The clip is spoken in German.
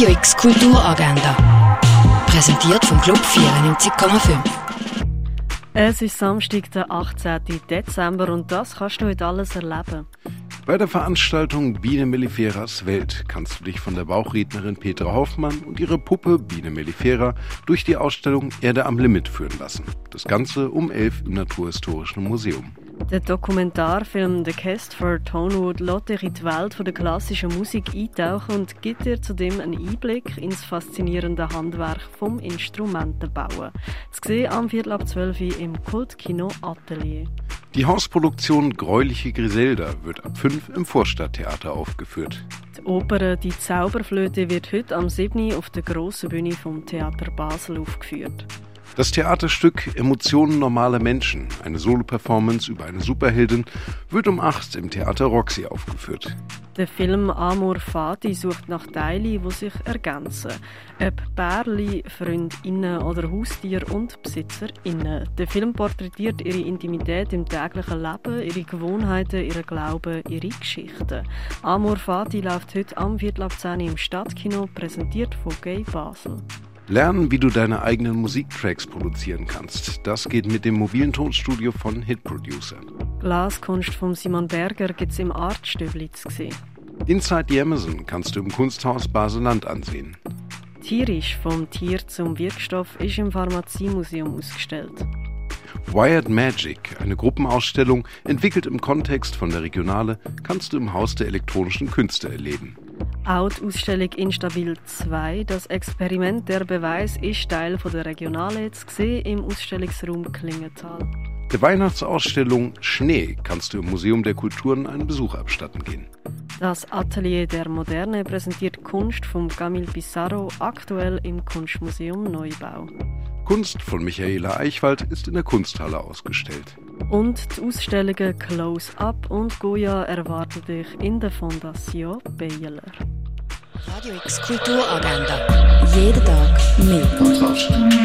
Radio X Kulturagenda. Präsentiert vom Club 94,5. Es ist Samstag, der 18. Dezember und das kannst du heute alles erleben. Bei der Veranstaltung Biene Melliferas Welt kannst du dich von der Bauchrednerin Petra Hoffmann und ihrer Puppe Biene Mellifera durch die Ausstellung Erde am Limit führen lassen. Das Ganze um 11 im Naturhistorischen Museum. Der Dokumentarfilm The Cast for Tonewood lässt dich in die Welt der klassischen Musik eintauchen und gibt dir zudem einen Einblick ins faszinierende Handwerk vom Instrumentenbauen. Zu sehen am Viertel ab 12 Uhr im Kultkino Atelier. Die Hausproduktion Gräuliche Griselda wird ab 5 im Vorstadttheater aufgeführt. Die Oper Die Zauberflöte wird heute am 7. auf der grossen Bühne vom Theater Basel aufgeführt. Das Theaterstück Emotionen normaler Menschen, eine Solo-Performance über eine Superheldin, wird um 8 im Theater Roxy aufgeführt. Der Film Amor Fati sucht nach Teilen, die sich ergänzen. Ob Bärli, Freundinnen oder Haustier und BesitzerInnen. Der Film porträtiert ihre Intimität im täglichen Leben, ihre Gewohnheiten, ihren Glauben, ihre Geschichten. Amor Fati läuft heute am Viertel ab 10 im Stadtkino, präsentiert von Gay Basel. Lernen, wie du deine eigenen Musiktracks produzieren kannst. Das geht mit dem mobilen Tonstudio von Hit Producer. Glaskunst von Simon Berger gibt es im Artstöbli zu sehen. Inside the Amazon kannst du im Kunsthaus Baseland ansehen. Tierisch vom Tier zum Wirkstoff ist im Pharmaziemuseum ausgestellt. Wired Magic, eine Gruppenausstellung, entwickelt im Kontext von der Regionale, kannst du im Haus der elektronischen Künste erleben. Auch die Ausstellung Instabil 2, das Experiment Der Beweis, ist Teil von der Regionale zu sehen im Ausstellungsraum Klingenthal. Der Weihnachtsausstellung Schnee kannst du im Museum der Kulturen einen Besuch abstatten gehen. Das Atelier der Moderne präsentiert Kunst von Camille Pissarro aktuell im Kunstmuseum Neubau. Kunst von Michaela Eichwald ist in der Kunsthalle ausgestellt. Und die Ausstellungen Close Up und Goya erwarten dich in der Fondation Baylor. Radio X Kulturagenda. Jeden Tag mehr. Kontrast.